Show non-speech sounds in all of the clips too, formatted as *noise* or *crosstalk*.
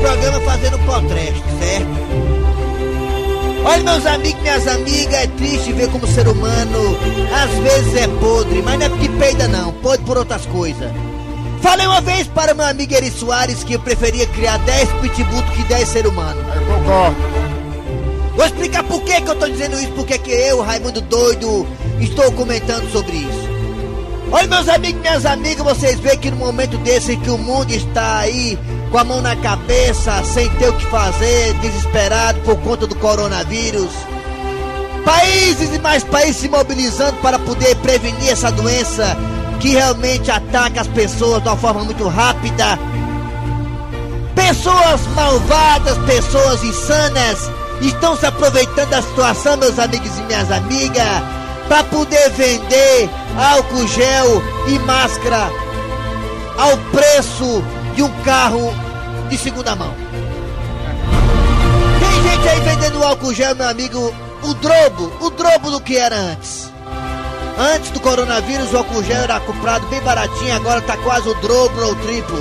programa fazendo potresto, certo? Olha, meus amigos, minhas amigas, é triste ver como o ser humano às vezes é podre, mas não é porque peida, não, pode por outras coisas. Falei uma vez para meu amigo Eri Soares que eu preferia criar 10 pitbull do que 10 ser humano. Eu concordo. Vou explicar por que, que eu tô dizendo isso, porque que eu, Raimundo Doido, estou comentando sobre isso. Olha, meus amigos, minhas amigas, vocês veem que no momento desse que o mundo está aí com a mão na cabeça, sem ter o que fazer, desesperado por conta do coronavírus. Países e mais países se mobilizando para poder prevenir essa doença que realmente ataca as pessoas de uma forma muito rápida. Pessoas malvadas, pessoas insanas estão se aproveitando da situação, meus amigos e minhas amigas, para poder vender álcool gel e máscara ao preço de um carro de segunda mão. Tem gente aí vendendo álcool gel, meu amigo, o drobo, o drobo do que era antes. Antes do coronavírus, o álcool gel era comprado bem baratinho, agora tá quase o dobro ou o triplo.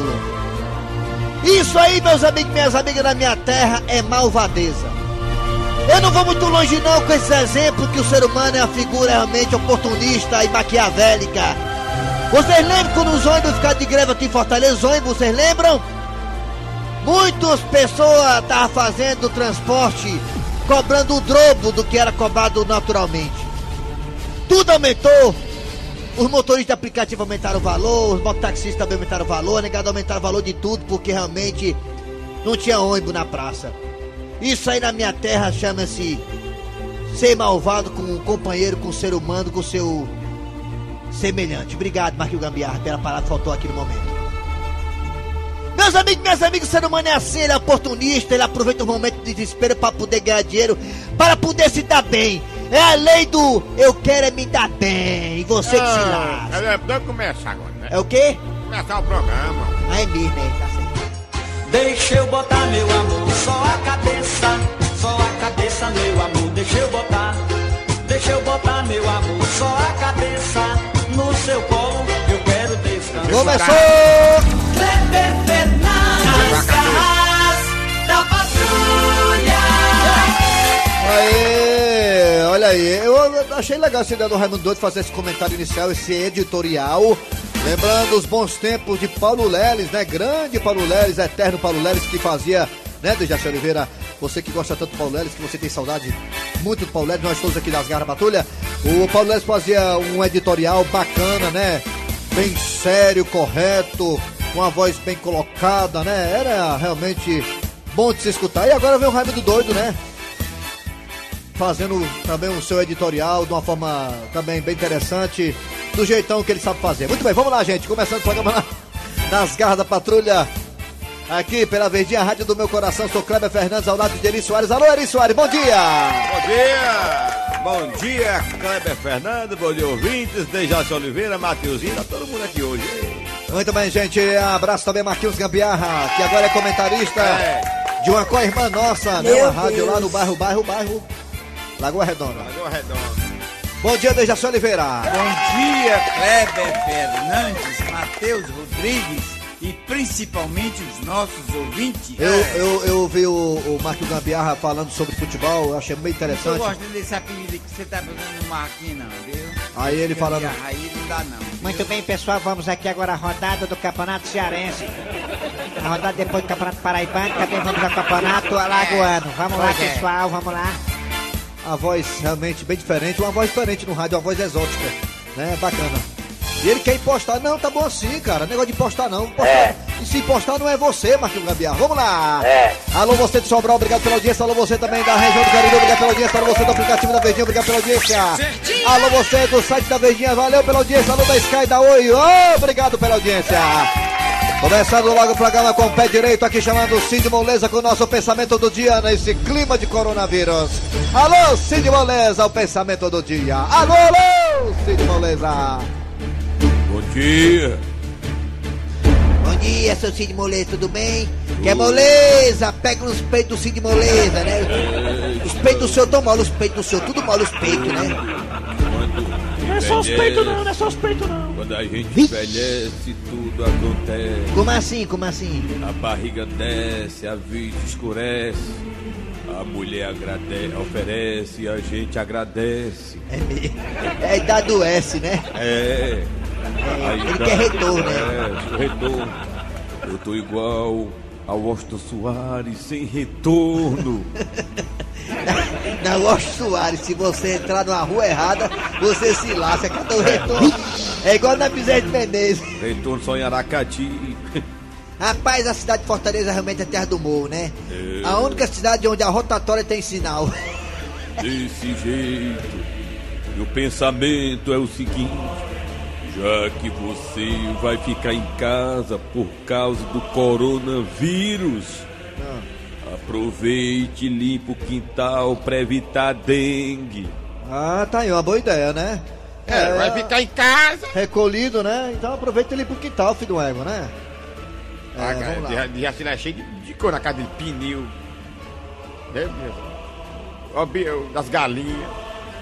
Isso aí, meus amigos minhas amigas da minha terra, é malvadeza. Eu não vou muito longe não com esses exemplos que o ser humano é uma figura realmente oportunista e maquiavélica. Vocês lembram quando os ônibus ficaram de greve aqui em Fortaleza? Os ônibus, vocês lembram? Muitas pessoas estavam fazendo transporte cobrando o dobro do que era cobrado naturalmente. Tudo aumentou. Os motoristas de aplicativo aumentaram o valor, os mototaxistas também aumentaram o valor, a negada aumentaram o valor de tudo porque realmente não tinha ônibus na praça. Isso aí na minha terra chama-se ser malvado com um companheiro, com um ser humano, com o seu semelhante. Obrigado, Marquinhos Gambiarra, pela parada que faltou aqui no momento. Meus amigos, minhas amigas, o ser humano é assim, ele é oportunista, ele aproveita o momento de desespero para poder ganhar dinheiro, para poder se dar bem. É a lei do eu quero é me dar bem, e você que se Ah, lasca. é, Deve começar agora, né? É o quê? Começar o programa. Ah, é mesmo, né? Tá certo. Deixa eu botar meu amor, só a cabeça, só a cabeça, meu amor, deixa eu botar. Deixa eu botar meu amor, só a cabeça no seu colo, eu quero descansar. Começou! Kleber Fernandes, garras da patrulha. Aê, olha aí, eu achei legal essa ideia do Raimundo Doido fazer esse comentário inicial, esse editorial. Lembrando os bons tempos de Paulo Leles, né? Grande Paulo Leles, eterno Paulo Leles, que fazia, né, Dejaci Oliveira? Você que gosta tanto do Paulo Leles, que você tem saudade muito do Paulo Leles, nós todos aqui das Garras Patrulha. O Paulo Leles fazia um editorial bacana, né? Bem sério, correto, com a voz bem colocada, né? Era realmente bom de se escutar. E agora vem o Raimundo Doido, né? fazendo também o seu editorial de uma forma também bem interessante, do jeitão que ele sabe fazer. Muito bem, vamos lá, gente. Começando o programa *laughs* na- nas garras da patrulha. Aqui pela Verdinha Rádio do Meu Coração, sou Kleber Fernandes ao lado de Eri Soares. Alô, Eri Soares, bom dia! Bom dia! Bom dia, Kleber Fernando, bom dia, ouvintes, Dejaci Oliveira, Mateuzinho, tá todo mundo aqui hoje. Muito bem, gente. Abraço também Marquinhos Gambiarra, que agora é comentarista É. de uma co-irmã nossa, né? Uma rádio lá no bairro, bairro, bairro Lagoa Redonda. Lagoa Redonda. Bom dia, Dejaci Oliveira. Bom dia, Kleber Fernandes, Matheus Rodrigues e principalmente os nossos ouvintes. Eu, eu, eu vi o, o Marquinhos Gambiarra falando sobre futebol, eu achei bem Eu interessante. gosto desse apelido que você tá fazendo no Marquinhos, não, viu? Aí ele falando- Aí não dá, não. viu? Muito bem, pessoal, vamos aqui agora à rodada do Campeonato Cearense. A rodada depois do Campeonato Paraibano, também vamos ao Campeonato Alagoano. Vamos lá, é. pessoal, vamos lá. a voz realmente bem diferente, uma voz diferente no rádio, uma voz exótica, né? Bacana. E ele quer impostar, não, tá bom assim, cara. Negócio de impostar não. Impostar- E se impostar não é você, Marquinhos Gambiarra. Vamos lá! Alô, você de Sobral, obrigado pela audiência. Alô, você também da região do Cariri, obrigado pela audiência. Alô, você do aplicativo da Verdinha, obrigado pela audiência. Alô, você do site da Verdinha, valeu pela audiência. Alô, da Sky, da Oi, ô, obrigado pela audiência. Começando logo o programa com o pé direito aqui chamando o Cid Moleza com o nosso pensamento do dia nesse clima de coronavírus. Alô, Cid Moleza, o pensamento do dia. Alô, alô, Cid Moleza. Bom dia. Bom dia, seu Cid Moleza, tudo bem? Quer moleza? Pega nos peitos do Cid Moleza, né? Os peitos do senhor tão mole, os peitos do senhor, tudo mole os peitos, né? Não é só os peitos não, não é só os peitos não. Quando a gente Vixe. envelhece, tudo acontece. Como assim, como assim? A barriga desce, a vida escurece. A mulher agradece, oferece, a gente agradece. É, é a idade do S, né? É. Ele quer retorno, né? É, retorno. Eu tô igual ao Austin Soares, sem retorno. *laughs* Na Washington Soares, se você entrar numa rua errada, você se lasca. Cadê o retorno? É igual na de Menezes. Retorno só em Aracati. Rapaz, a cidade de Fortaleza realmente é terra do morro, né? É. A única cidade onde a rotatória tem sinal. Desse jeito. Meu pensamento é o seguinte: já que você vai ficar em casa por causa do coronavírus, aproveite e limpe o quintal para evitar dengue. Ah, tá aí, uma boa ideia, né? É, vai ficar em casa. Recolhido, né? Então aproveita ele pro quintal, filho do ego, né? É, Ah, cara, lá. de, de assim, cheio de, de cor na casa dele, pneu. Né, meu? Ó, bi- das galinhas.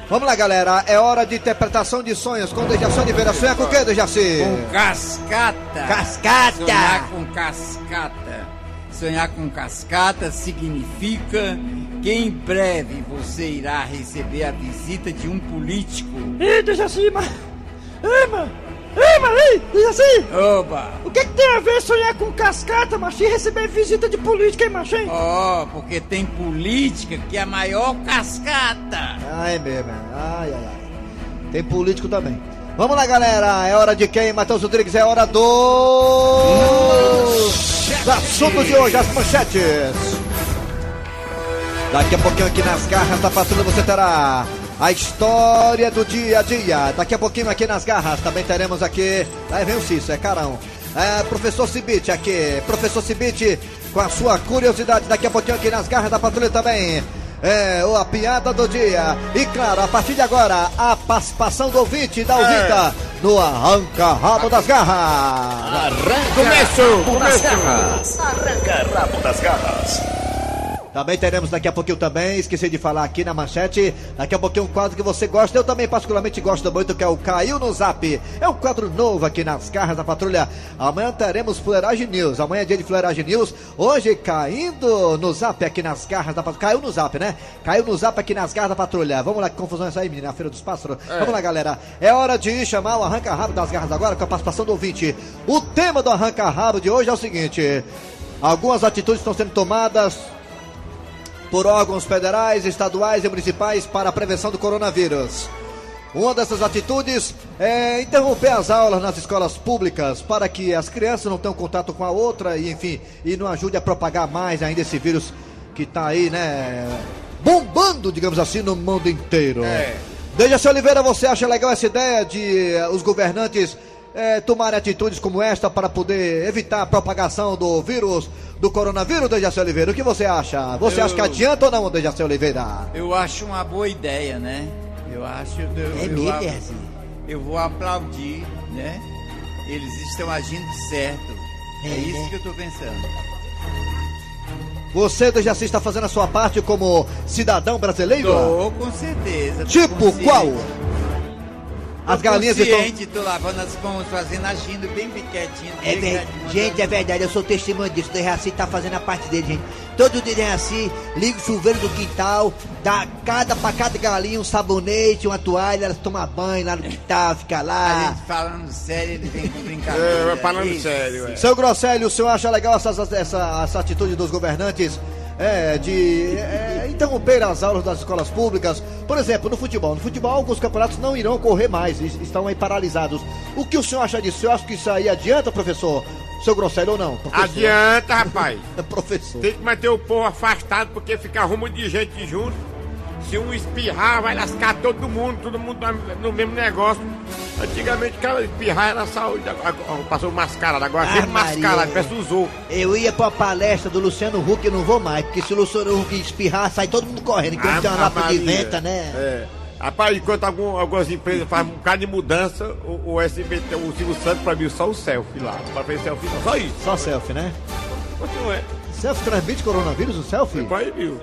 Vamos lá, galera. É hora de interpretação de sonhos com Dejaci Oliveira. Sonha com o quê, Dejaci? Com cascata. Cascata. Sonhar com cascata. Sonhar com cascata significa que em breve você irá receber a visita de um político. Ei, Dejaci, mas... Ei, mano. Ei, mano, ei, Dejaci. Oba! O que, que tem a ver sonhar com cascata, macho, e receber visita de política, hein, macho, hein? Ó, porque tem política que é a maior cascata. Ai, mesmo. Ai, ai, ai. Tem político também. Vamos lá, galera. É hora de quem, Matheus Rodrigues? É hora do... Dos assuntos de hoje, as manchetes. Daqui a pouquinho aqui nas garras da patrulha você terá a história do dia a dia. Daqui a pouquinho aqui nas garras também teremos aqui. Aí vem o Cício, é carão. É, professor Cibite aqui. Professor Cibite com a sua curiosidade. Daqui a pouquinho aqui nas garras da patrulha também. É, a piada do dia. E claro, a partir de agora, a participação do ouvinte da ouvinte no Arranca Rabo das Garras. Começou, das começou. garras. Arranca rabo das garras. Também teremos daqui a pouquinho também, esqueci de falar aqui na manchete, daqui a pouquinho um quadro que você gosta, eu também particularmente gosto muito, que é o Caiu no Zap. É um quadro novo aqui nas garras da patrulha. Amanhã teremos Fuleiragem News, amanhã é dia de Fuleiragem News, hoje caindo no Zap aqui nas garras da patrulha. Caiu no Zap, né? Caiu no Zap aqui nas garras da patrulha. Vamos lá, que confusão é essa aí, menina, a Feira dos Pássaros. Vamos lá, galera. É hora de chamar o Arranca Rabo das Garras agora com a participação do ouvinte. O tema do Arranca Rabo de hoje é o seguinte... Algumas atitudes estão sendo tomadas por órgãos federais, estaduais e municipais para a prevenção do coronavírus. Uma dessas atitudes é interromper as aulas nas escolas públicas para que as crianças não tenham contato com a outra e, enfim, e não ajude a propagar mais ainda esse vírus que está aí, né, bombando, digamos assim, no mundo inteiro. É. Dejaci Oliveira, você acha legal essa ideia de eh, os governantes eh, tomarem atitudes como esta para poder evitar a propagação do vírus, do coronavírus, Dejaci Oliveira? O que você acha? Você Eu- acha que adianta ou não, Dejaci Oliveira? Eu acho uma boa ideia, né? Eu acho. Eu, É eu, é assim? eu vou aplaudir, né? Eles estão agindo certo. É, É, isso né? que eu tô pensando. Você, Dejaci, está fazendo a sua parte como cidadão brasileiro? Tô com certeza. tô Tipo consciente. qual? As galinhas estão... tô lavando as mãos, fazendo, agindo bem quietinho. É bem Gente, é verdade, eu sou testemunha disso. O Dejaci tá fazendo a parte dele, gente. Todo dia Dejaci liga o chuveiro do quintal, dá cada, pra cada galinha um sabonete, uma toalha, elas tomam banho lá no quintal, fica A lá. gente falando sério, ele vem com brincadeira. É, falando Isso. sério, é. Seu Grosselio, o senhor acha legal essa, essa, essa atitude dos governantes é, de é, interromper as aulas das escolas públicas? Por exemplo, no futebol. No futebol, alguns campeonatos não irão correr mais, es- estão aí paralisados. O que o senhor acha disso? O senhor acha que isso aí adianta, professor? Seu Grosselio ou não? Professor? Adianta, rapaz. *laughs* Professor. Tem que manter o povo afastado porque fica rumo de gente junto. Se um espirrar, vai lascar todo mundo, todo mundo no- mesmo negócio. Antigamente, aquela espirrar era saúde. Passou mascarado, agora Ah, mascarado, parece usou. Eu ia pra palestra do Luciano Huck e não vou mais, porque se o Luciano Huck espirrar, sai todo mundo correndo, enquanto tem uma lapa de venta, né? É. Rapaz, enquanto algum- algumas empresas fazem um bocado de mudança, o, o SBT, o Silvio Santos proibiu só o selfie lá. Pra fazer selfie, só isso. Só selfie, né? Não é. Selfie transmite coronavírus, o selfie? Proibiu.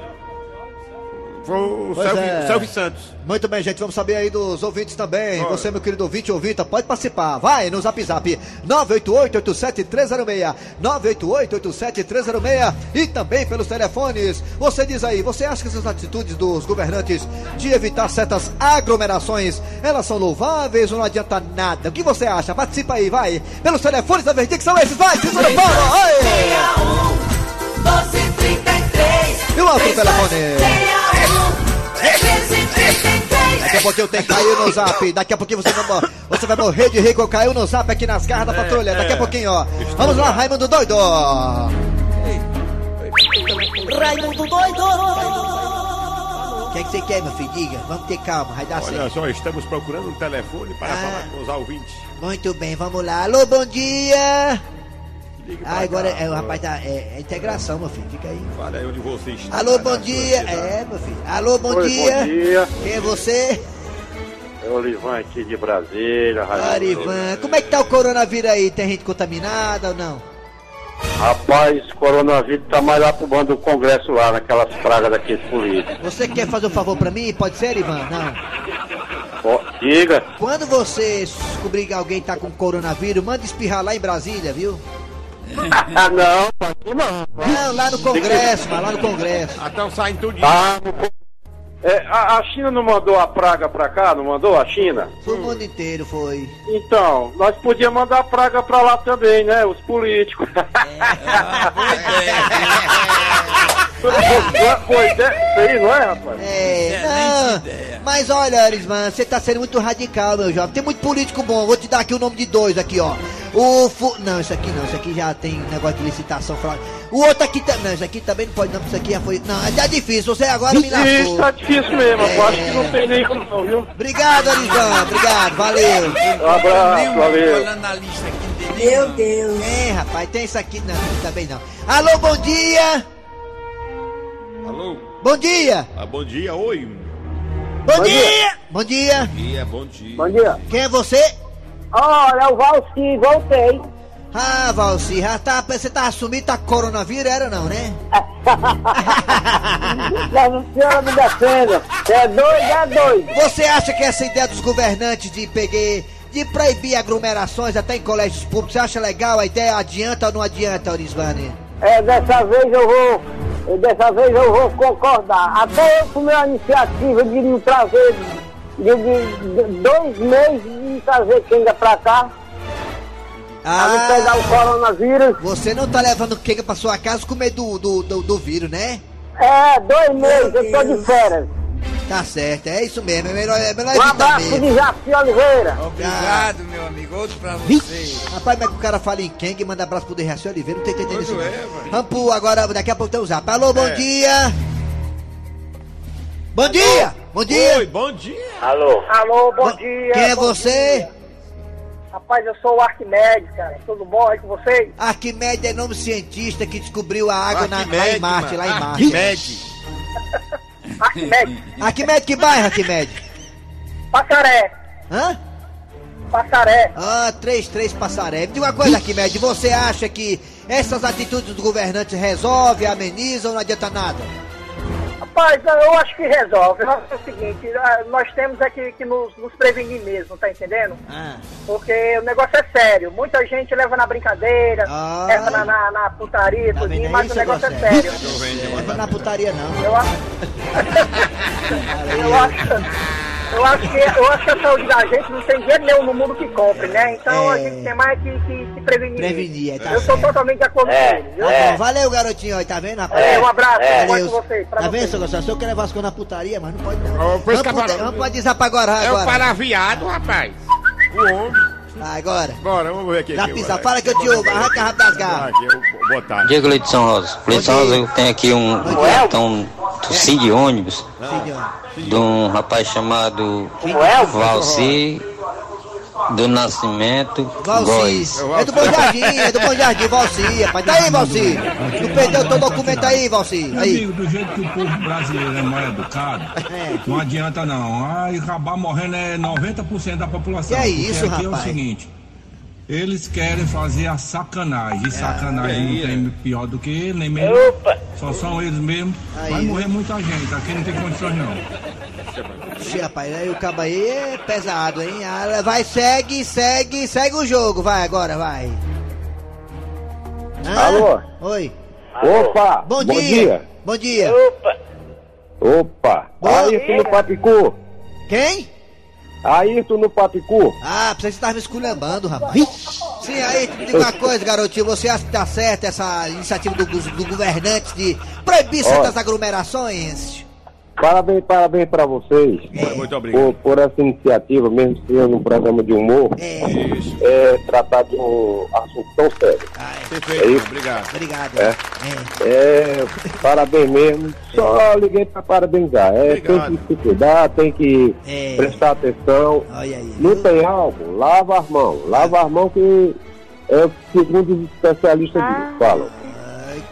Foi o Pois Selvi, é. Selvi Santos. Muito bem, gente, vamos saber aí dos ouvintes também. Bora. Você, meu querido ouvinte ou ouvinte, pode participar. Vai no zap zap 988-87306, 988-87306 e também pelos telefones. Você diz aí, você acha que essas atitudes dos governantes de evitar certas aglomerações, elas são louváveis ou não adianta nada? O que você acha? Participa aí, vai. Pelos telefones da Verdinha, que são esses, vai, Tesouro Paulo, vai! 1233 E o outro telefone? 1333 Daqui a pouquinho tem Caiu no Zap. Daqui a pouquinho você vai, você vai morrer de rico. Caiu no Zap aqui nas garras da patrulha. Daqui a pouquinho, ó. Vamos lá, Raimundo Doido. Raimundo doido O que, é que você quer, meu filho? Diga. Vamos ter calma, vai dar Olha certo. só, estamos procurando um telefone para Ah. falar com os ouvintes. Muito bem, vamos lá. Alô, bom dia. Ah, agora cá, é, o rapaz da é, é integração, meu filho. Fica aí. Fala aí onde você está. Alô, bom dia. cidade. É, meu filho. Alô, bom Oi, dia. bom dia. Quem é você? É o Olivan aqui de Brasília. Raimundo. Arivan. Como é que tá o coronavírus aí? Tem gente contaminada ou não? Rapaz, coronavírus tá mais lá pro bando do Congresso lá, naquelas pragas daqueles políticos. Você quer fazer um favor pra mim? Pode ser, Ivan? Não. Ó, diga. Quando você descobrir que alguém tá com coronavírus, manda espirrar lá em Brasília, viu? Ah, *laughs* não, aqui não. Não, lá no Congresso, mas lá no Congresso. Então saem tudo. Tá é, a, a China não mandou a praga pra cá, não mandou a China? Foi o mundo inteiro, foi. Então, nós podíamos mandar a praga pra lá também, né? Os políticos. *laughs* Foi ideia, isso aí, não é, rapaz? É, não. ideia. Mas olha, Arisman, você tá sendo muito radical, meu jovem. Tem muito político bom. Vou te dar aqui o nome de dois aqui, ó. O fu... Não, isso aqui não. Isso aqui já tem negócio de licitação. fraude. O outro aqui também. Não, isso aqui também não pode não, porque isso aqui já foi... Não, é difícil. Você agora me Isso lascou. tá difícil mesmo, eu acho que não tem nenhum não, viu? Obrigado, Arisman. Obrigado. Valeu. Um abraço, valeu. Meu. Deus É, rapaz, tem isso aqui. Não, isso também não. Alô, bom dia. Alô? Bom dia. Ah, bom dia, oi. Bom, dia. Bom dia. Dia, bom dia. Bom dia. Quem é você? Olha, o Valci, voltei. Ah, Valci, já tá, você tá assumindo, tá coronavírus, era não, né? *laughs* Nossa Senhora me defenda. É dois, é dois. Você acha que essa ideia dos governantes de peguei, de proibir aglomerações até em colégios públicos, você acha legal a ideia? Adianta ou não adianta, Orisvani? É, dessa vez eu vou, dessa vez eu vou concordar. Até eu tomei a iniciativa de me trazer, de, de- dois meses de trazer quenga pra cá, pra não pegar Ah, o coronavírus. você não tá levando quenga pra sua casa com medo do, do, do, vírus, né? É, dois meses, eu tô de férias. Tá certo, é isso mesmo, é melhor, é melhor Um abraço mesmo. de Jaci Oliveira. Obrigado, meu amigo. Outro pra você. Rapaz, mas que o cara fala em quem e manda abraço pro Dejaci Oliveira, não tô entendendo isso. Quando não. é? Vamos pro agora, daqui a pouco tem o zap. Alô, bom É. dia! Bom dia! Bom dia! Oi, bom dia. Alô? Alô, bom Bo- Quem é você? Rapaz, eu sou o Arquimedes, cara. Tudo bom aí com vocês? Arquimedes é nome cientista que descobriu a água na, lá em Marte, lá em. Marte. Arquimedes. *laughs* Arquimedes. Arquimedes, que bairro, Arquimedes? Passaré. Hã? Passaré. Ah, 33 Passaré. Me diga uma coisa, Arquimedes, você acha que essas atitudes dos governantes resolvem, amenizam ou não adianta nada? Rapaz, eu acho que resolve. É o seguinte, ah, nós temos é que, que nos, nos prevenir mesmo, tá entendendo? Ah, Porque o negócio é sério. Muita gente leva na brincadeira, Ah. leva na, na, na putaria, Tá tudinho, mas o negócio é sério. não leva na putaria não. Eu acho. *laughs* eu acho. Eu acho, que, eu acho que a saúde da gente não tem dinheiro nenhum no mundo que compre, né? Então a É. gente tem mais que, que, que prevenir. Prevenir, é, tá eu sou totalmente de acordo com ele, viu? Tá bom, valeu, garotinho, aí, tá vendo, rapaz? É, um abraço, Valeu. pode com vocês, pra Tá vendo, seu Gonçalo? Se eu quero levar as coisas na putaria, mas não pode não. Vamos, pro- vamos pro WhatsApp agora, É o paraviado, rapaz. O homem. Vai, agora. Bora, vamos ver aqui. Já pisa, fala que eu te ouvo, arranca rápido das garras. Vou botar. Diego Leite de São Rosa. Leite de São Rosa, eu tenho aqui um cartão tossi de ônibus de um rapaz chamado Valci do Nascimento Valci. Góes. É do Bom Jardim, é do Bom Jardim, Valci, rapaz. Tá aí, Valci. Tu perdeu teu documento aí, Valci. Aí. Amigo, do jeito que o povo brasileiro é mal educado, não adianta não. Ai, acabar morrendo é 90% da população. Que é isso, aqui é o rapaz? seguinte. Eles querem fazer a sacanagem. E sacanagem aí, não tem pior do que ele, nem mesmo. Só são eles mesmo. Vai Aí. morrer muita gente. Aqui não tem condições, não. Ixi, rapaz, aí o cabo aí é pesado, hein? Ah, Vai, segue, segue, segue o jogo, vai agora, vai. Hã? Alô? Oi. Opa! Bom, dia. Bom dia. Opa! Ayrton no Papicu! Quem? Ayrton no Papicu! Ah, você estar me esculhambando, rapaz. Sim, aí, me diga uma *laughs* coisa, garotinho. Você acha que tá certa essa iniciativa do, do governante de proibir certas aglomerações? Parabéns, parabéns pra vocês. Muito obrigado. Por, por essa iniciativa, mesmo sendo um programa de humor, é, tratar de um assunto tão sério. Perfeito, É isso? obrigado. Obrigado. É, é, parabéns mesmo. Só liguei pra parabenizar. É, tem que se cuidar, tem que É. prestar atenção. Olha aí. Não tem álcool, lava as mãos. Lava as mãos que é o segundo os especialistas dizem, falam.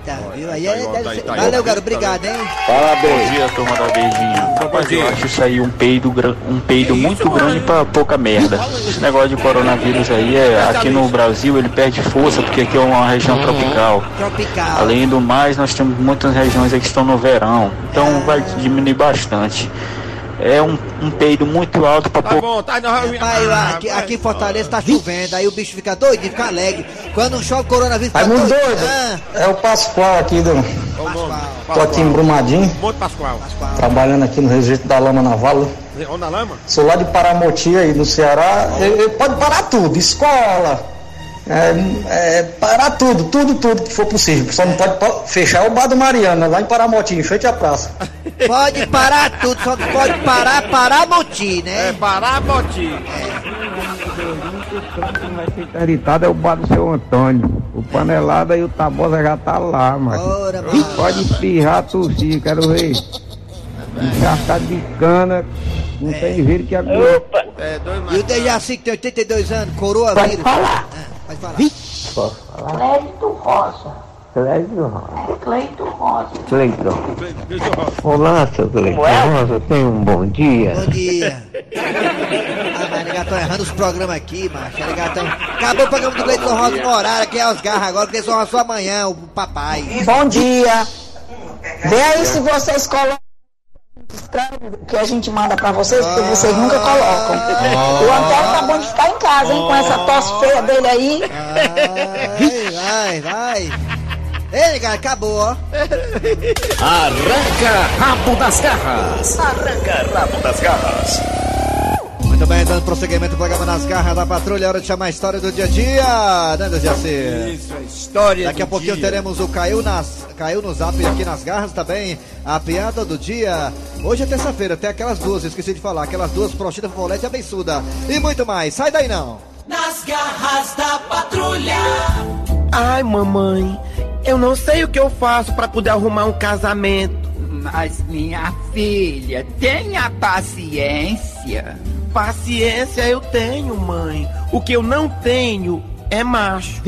Eita, viu? Aí é, Tá aí, deve tá aí, ser- tá aí. Valeu, garoto. Obrigado, hein? Parabéns. dia, turma da beijinha. Rapaz, eu acho isso aí um peido, um peido muito grande pra pouca merda. Esse negócio de coronavírus aí, é, aqui no Brasil ele perde força porque aqui é uma região tropical. Tropical. Além do mais, nós temos muitas regiões aí que estão no verão, então vai diminuir bastante. É um, um peido muito alto pra Tá bom, tá. Pai, lá, aqui, aqui em Fortaleza tá chovendo, aí o bicho fica doido, fica alegre. Quando chove coronavírus, fica Raimundo doido. doido. Ah, É o Pascoal aqui do. Tô aqui em Brumadinho, Monte Pascoal. trabalhando aqui no registro da Lama Naval. Onde na lama? Sou lá de Paramoti aí no Ceará. Ele pode parar tudo, escola. É, é, parar tudo, tudo, tudo que for possível. Só não pode po- fechar o bar do Mariana, lá em Paramotim, em frente à praça. pode parar tudo, só não pode parar, parar moti, né? É parar boti. vai ser interditado é o bar do seu Antônio. O panelada e o tabosa já tá lá, mas. Ora, mano. Pode espirrar, tossir, quero ver. Encharcado de cana, não tem vírus que aguenta. É, E o Dejaci, que tem 82 anos, coroa Pode vírus. falar. Pode falar. Posso falar? Cleito Rosa. Cleiton Rosa. Cleito Rosa. Olá, seu Cleiton Rosa, tenha um bom dia. Bom dia. Ah, mas negatão errando os programas aqui, macho. Negatão. Acabou o programa do Cleiton Rosa no horário, que é os garras agora, que só só amanhã, o papai. Bom dia. Vê aí se vocês colocam que a gente manda pra vocês, porque vocês nunca colocam. O Antônio tá bom de ficar em casa, hein, com essa tosse feia dele aí. Vai, vai, vai. Ei, cara, acabou, ó. Arranca rabo das garras. Arranca rabo das garras. Muito bem, dando prosseguimento ao programa nas garras da patrulha, é hora de chamar a história do dia a dia, né, Dejaci? Isso, a história Daqui a do pouquinho dia. teremos o Caiu, nas, Caiu no Zap e aqui nas garras também, a piada do dia. Hoje é terça-feira, tem aquelas duas, esqueci de falar, aquelas duas prochitas folete abençuda. E muito mais, sai daí não. Nas garras da patrulha. Ai, mamãe, eu não sei o que eu faço pra poder arrumar um casamento. Mas, minha filha, tenha paciência. Paciência eu tenho, mãe. O que eu não tenho é macho.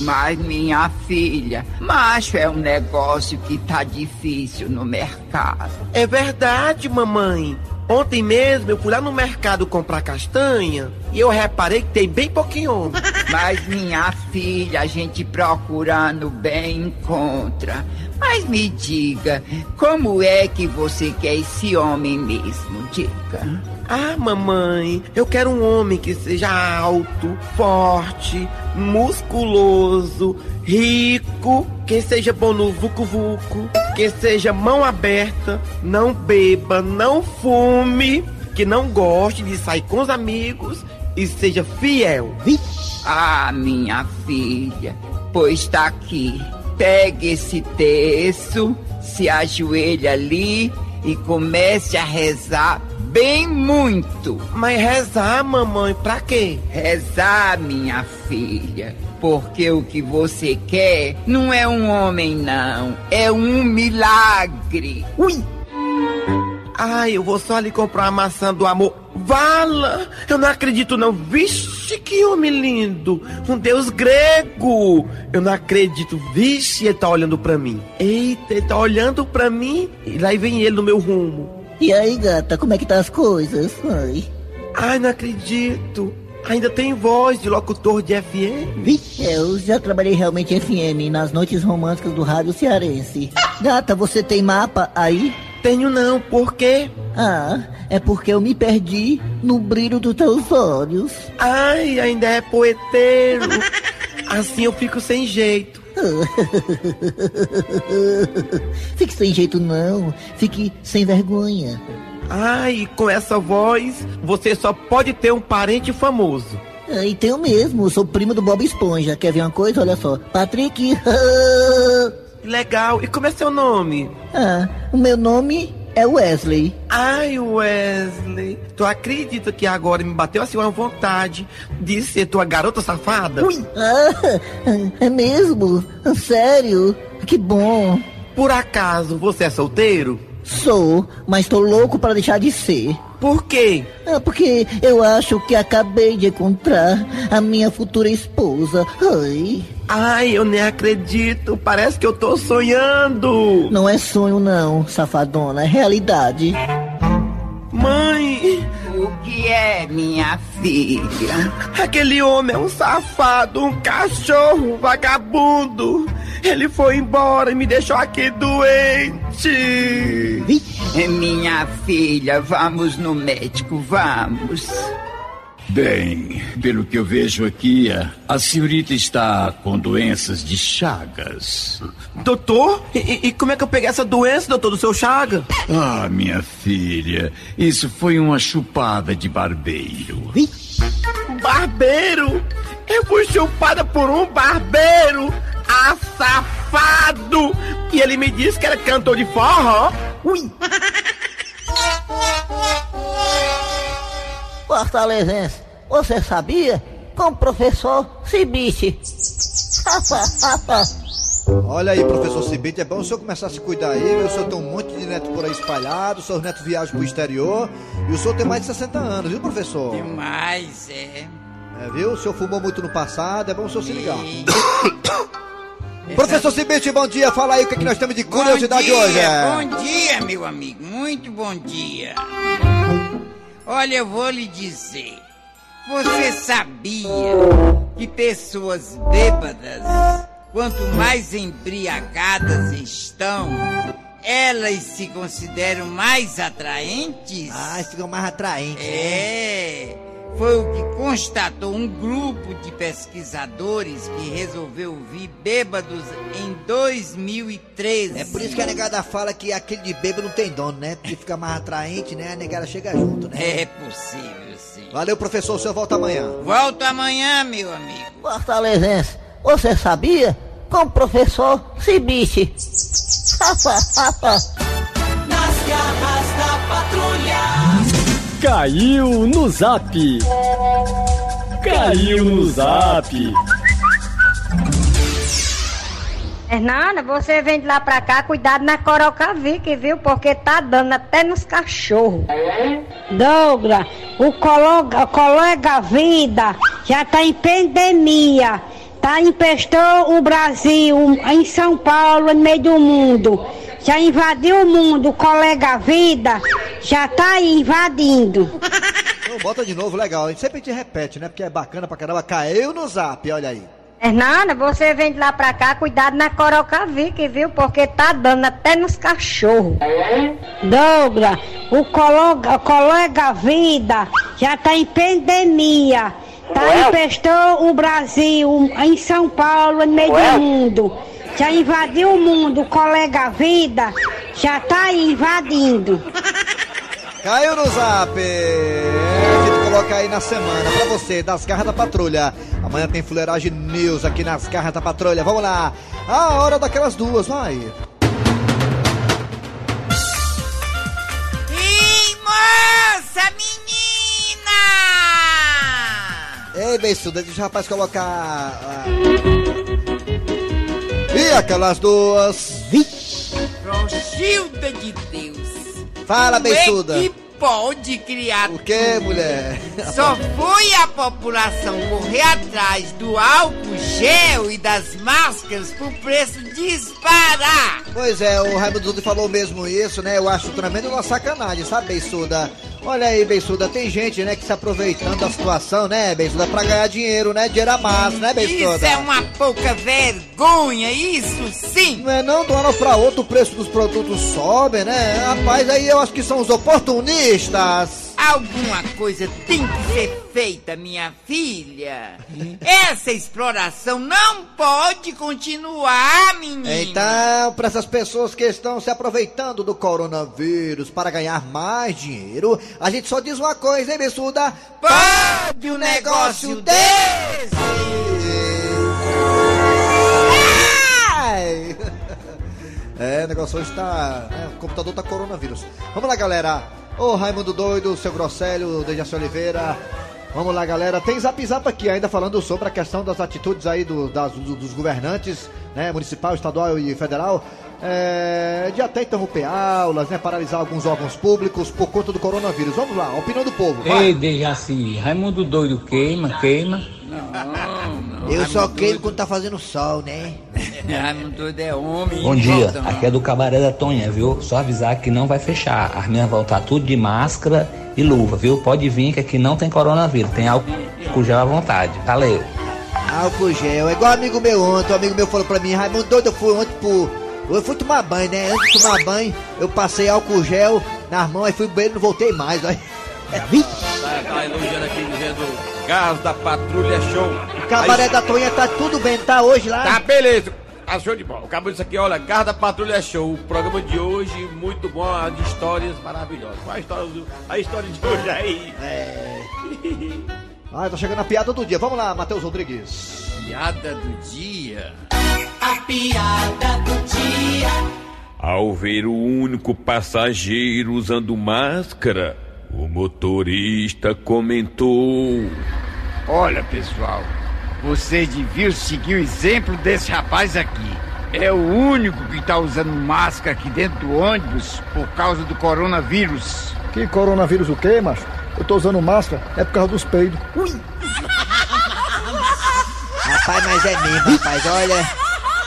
Mas, minha filha, macho é um negócio que tá difícil no mercado. É verdade, mamãe. Ontem mesmo eu fui lá no mercado comprar castanha e eu reparei que tem bem pouquinho homem. Mas, minha filha, a gente procurando bem encontra. Mas me diga, como é que você quer esse homem mesmo? Diga. Ah, mamãe, eu quero um homem que seja alto, forte, musculoso, rico, que seja bom no vucu-vucu, que seja mão aberta, não beba, não fume, que não goste de sair com os amigos e seja fiel. Ah, minha filha, pois tá aqui. Pegue esse terço, se ajoelhe ali e comece a rezar bem muito. Mas rezar, mamãe, pra quê? Rezar, minha filha, porque o que você quer não é um homem, não, é um milagre. Ui! Ai, eu vou só ali comprar uma maçã do amor. Vala! Eu não acredito não. Vixe, que homem lindo! Um deus grego! Eu não acredito. Vixe, ele tá olhando pra mim. Eita, ele tá olhando pra mim e lá vem ele no meu rumo. E aí, gata, como é que tá as coisas? Ai. Ai, não acredito. Ainda tem voz de locutor de FM. Vixe, eu já trabalhei realmente FM, nas noites românticas do rádio cearense. Gata, você tem mapa aí? Tenho não, por quê? Ah, é porque eu me perdi no brilho dos teus olhos. Ai, ainda é poeteiro. *laughs* Assim eu fico sem jeito. *laughs* Fique sem jeito não, fique sem vergonha. Ai, com essa voz, você só pode ter um parente famoso. Ah, E tenho mesmo, eu sou primo do Bob Esponja. Quer ver uma coisa? Olha só. Patrick. *laughs* Legal. E como é seu nome? ah, o meu nome é Wesley. Ai, Wesley. Tu acredita que agora me bateu assim uma vontade de ser tua garota safada? Ui. Ah, é mesmo? Sério? Que bom. Por acaso você é solteiro? Sou, mas tô louco para deixar de ser. Por quê? Ah, porque eu acho que acabei de encontrar a minha futura esposa. Ai. Ai, eu nem acredito. Parece que eu tô sonhando. Não é sonho não, safadona, é realidade. Mãe, O que é, minha filha? aquele homem é um safado, um cachorro, um vagabundo. Ele foi embora e me deixou aqui doente. Minha filha, vamos no médico, vamos. Bem, pelo que eu vejo aqui, a, senhorita está com doenças de chagas. Doutor? E, e- e como é que eu peguei essa doença, doutor, do seu chaga? Ah, minha filha, isso foi uma chupada de barbeiro. Barbeiro? Eu fui chupada por um barbeiro! Ah, safado! E ele me disse que era cantor de forró? Ui! *laughs* Fortalezense, você sabia? Com o professor Cibite. *laughs* Olha aí, professor Cibite, é bom o senhor começar a se cuidar aí, viu? O senhor tem um monte de neto por aí espalhado, seus netos viajam pro exterior, e o senhor tem mais de 60 anos, viu, professor? Mas é. É, viu? O senhor fumou muito no passado, é bom o senhor se ligar. *coughs* Professor Cibite, bom dia, fala aí o que, é que nós temos de curiosidade bom dia, hoje. é. Bom dia, meu amigo. Muito bom dia. Olha, eu vou lhe dizer. Você sabia que pessoas bêbadas, quanto mais embriagadas estão, elas se consideram mais atraentes? Ah, ficam mais atraentes. É. Foi o que constatou um grupo de pesquisadores que resolveu vir bêbados em 2013. É por isso que a negada fala que aquele de bêbado não tem dono, né? Porque fica mais atraente, né? A negada chega junto, né? É possível, sim. Valeu, professor, o senhor volta amanhã. Volto amanhã, meu amigo. Fortalezense, você sabia? Com o professor Cibite. Nas *laughs* Caiu no zap. Caiu no zap. Hernana, você vem de lá pra cá, cuidado na Corocavique, viu? Porque tá dando até nos cachorros. Douglas, o colega, colega Vida já tá em pandemia. Tá empestou o Brasil em São Paulo, no meio do mundo. Já invadiu o mundo, o colega Vida já tá invadindo. Então, bota de novo, legal. A gente sempre te repete, né? Porque é bacana pra caramba. Caiu no zap, olha aí. Hernana, você vem de lá pra cá, cuidado na Corocavique, viu? Porque tá dando até nos cachorros. Douglas, o colega, o colega Vida já tá em pandemia. Tá empestou o Brasil em São Paulo, no meio do mundo. Já invadiu o mundo, colega Vida já tá aí invadindo. Caiu no zap! É, a gente coloca aí na semana pra você, das garras da patrulha. Amanhã tem fuleiragem news aqui nas garras da patrulha. Vamos lá! A hora daquelas duas, vai! Ih, moça, menina! Ei, beiçuda, deixa o rapaz colocar. ah. E aquelas duas? Rochilda de Deus. Fala, beiçuda. É que pode criar. O que, mulher? *laughs* Só foi a população correr atrás do álcool gel e das máscaras pro preço disparar. Pois é, o Raimundo Dudu falou mesmo isso, né? Eu acho tremendo uma sacanagem, sabe, beiçuda? Olha aí, Bensuda, tem gente, né, que se aproveitando da situação, né, Bensuda, pra ganhar dinheiro, né? Dinheiro a massa, né, Bensuda? Isso é uma pouca vergonha, isso sim! Não é não, de uma hora pra outra o preço dos produtos sobe, né? Rapaz, aí eu acho que são os oportunistas. Alguma coisa tem que ser feita, minha filha. *laughs* Essa exploração não pode continuar, menina. Então, para essas pessoas que estão se aproveitando do coronavírus para ganhar mais dinheiro, a gente só diz uma coisa, hein, Bessuda? Pode um negócio desse! Ai! *laughs* É, o negócio hoje tá. é, o computador tá coronavírus. Vamos lá, galera. Ô Raimundo Doido, seu Grosselho, Dejaci Oliveira. Vamos lá, galera. Tem zap zap aqui ainda falando sobre a questão das atitudes aí do- das- do- dos governantes, né? Municipal, estadual e federal. É, de até interromper aulas, né? Paralisar alguns órgãos públicos por conta do coronavírus. Vamos lá, opinião do povo. vai. Ei, Dejaci, Raimundo doido queima, queima. Eu só queimo quando tá fazendo sol, né? *laughs* Raimundo doido é homem. Bom dia, Volta, aqui é do Cabaré da Tonha, viu? Só avisar que não vai fechar. As meninas vão estar tudo de máscara e luva, viu? Pode vir que aqui não tem coronavírus, tem álcool gel à vontade. Valeu. Álcool gel. É igual amigo meu ontem. Um amigo meu falou pra mim, Raimundo doido, eu fui ontem pro. Eu fui tomar banho, né? Antes de tomar banho, eu passei álcool gel nas mãos, aí fui pro banheiro e não voltei mais. *laughs* Olha. Tá, tá elogiando aqui, dizendo gás da patrulha show. O cabaré da Tonha tá tudo bem, tá hoje lá? Tá, beleza. Tá show de bola. O cabo disse aqui, olha, Gás da Patrulha Show. O programa de hoje, muito bom, de histórias maravilhosas. Qual a história, do, a história de hoje aí? É. Ah, tá chegando a piada do dia. Vamos lá, Matheus Rodrigues. Piada do dia. A piada do dia. Ao ver o único passageiro usando máscara, o motorista comentou. Olha, pessoal, vocês deviam seguir o exemplo desse rapaz aqui. É o único que está usando máscara aqui dentro do ônibus por causa do coronavírus. Que coronavírus o quê, macho? Eu tô usando máscara, é por causa dos peidos. *laughs* Rapaz, mas é mesmo, rapaz, olha.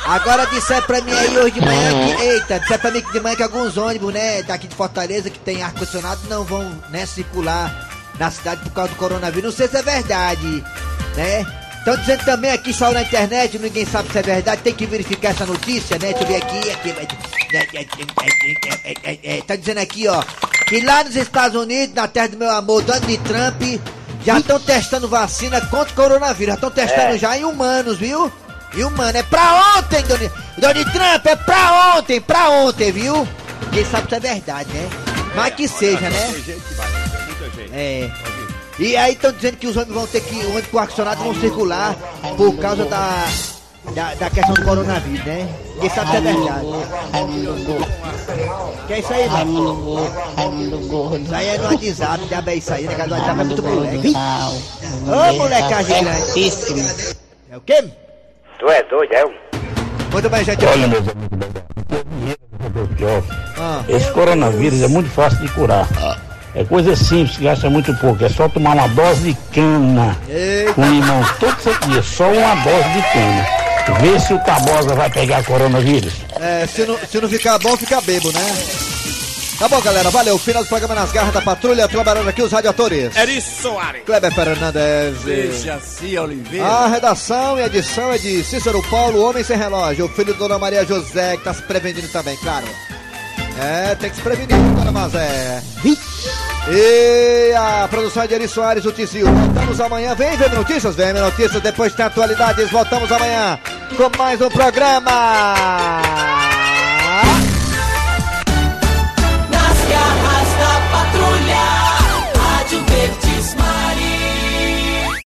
Agora disseram pra mim aí hoje de manhã que. Eita, disseram pra mim que de manhã que alguns ônibus, né, daqui de Fortaleza, que tem ar-condicionado, não vão, né, circular na cidade por causa do coronavírus. Não sei se é verdade, né? Estão dizendo também aqui, saiu na internet, ninguém sabe se é verdade, tem que verificar essa notícia, né? Deixa eu ver aqui, aqui. Tá dizendo aqui, ó, que lá nos Estados Unidos, na terra do meu amor, Donald Trump, já estão testando vacina contra o coronavírus. Já estão testando É. já em humanos, viu? Em humanos. É pra ontem, Donald, Donald Trump, é pra ontem, pra ontem, viu? Quem sabe se é verdade, né? Mas que seja, né? Tem gente que vai, tem muita gente. É. E aí estão dizendo que os homens vão ter que. Os homens com ar-condicionado vão circular por causa da, da. da questão do coronavírus, né? Quem sabe se é verdade. Que é isso aí, mano? Isso aí é no WhatsApp, diabo é isso aí, né? Que no WhatsApp é muito moleque. Ô, molecagem grande. É o quê? Tu é doido, é? Muito bem, gente. Olha, meus amigos, Ah. esse coronavírus é muito fácil de curar. É coisa simples, gasta muito pouco. É só tomar uma dose de cana com limão todo dia. Só uma dose de cana. Vê se o Tabosa vai pegar coronavírus. É, se não, se não ficar bom, fica bebo, né? Tá bom, galera. Valeu. Final do programa nas garras da patrulha. Trabalhando aqui os radiatores. Eri Soares. Kleber Fernandes. Dejaci Oliveira. A redação e edição é de Cícero Paulo, Homem Sem Relógio, o filho de Dona Maria José, que tá se prevenindo também, claro. É, tem que se prevenir, Dona Mazé. E a produção é de Eri Soares, o Tizil. Voltamos amanhã. Vem ver notícias, vem ver notícias. Depois tem atualidades. Voltamos amanhã com mais um programa.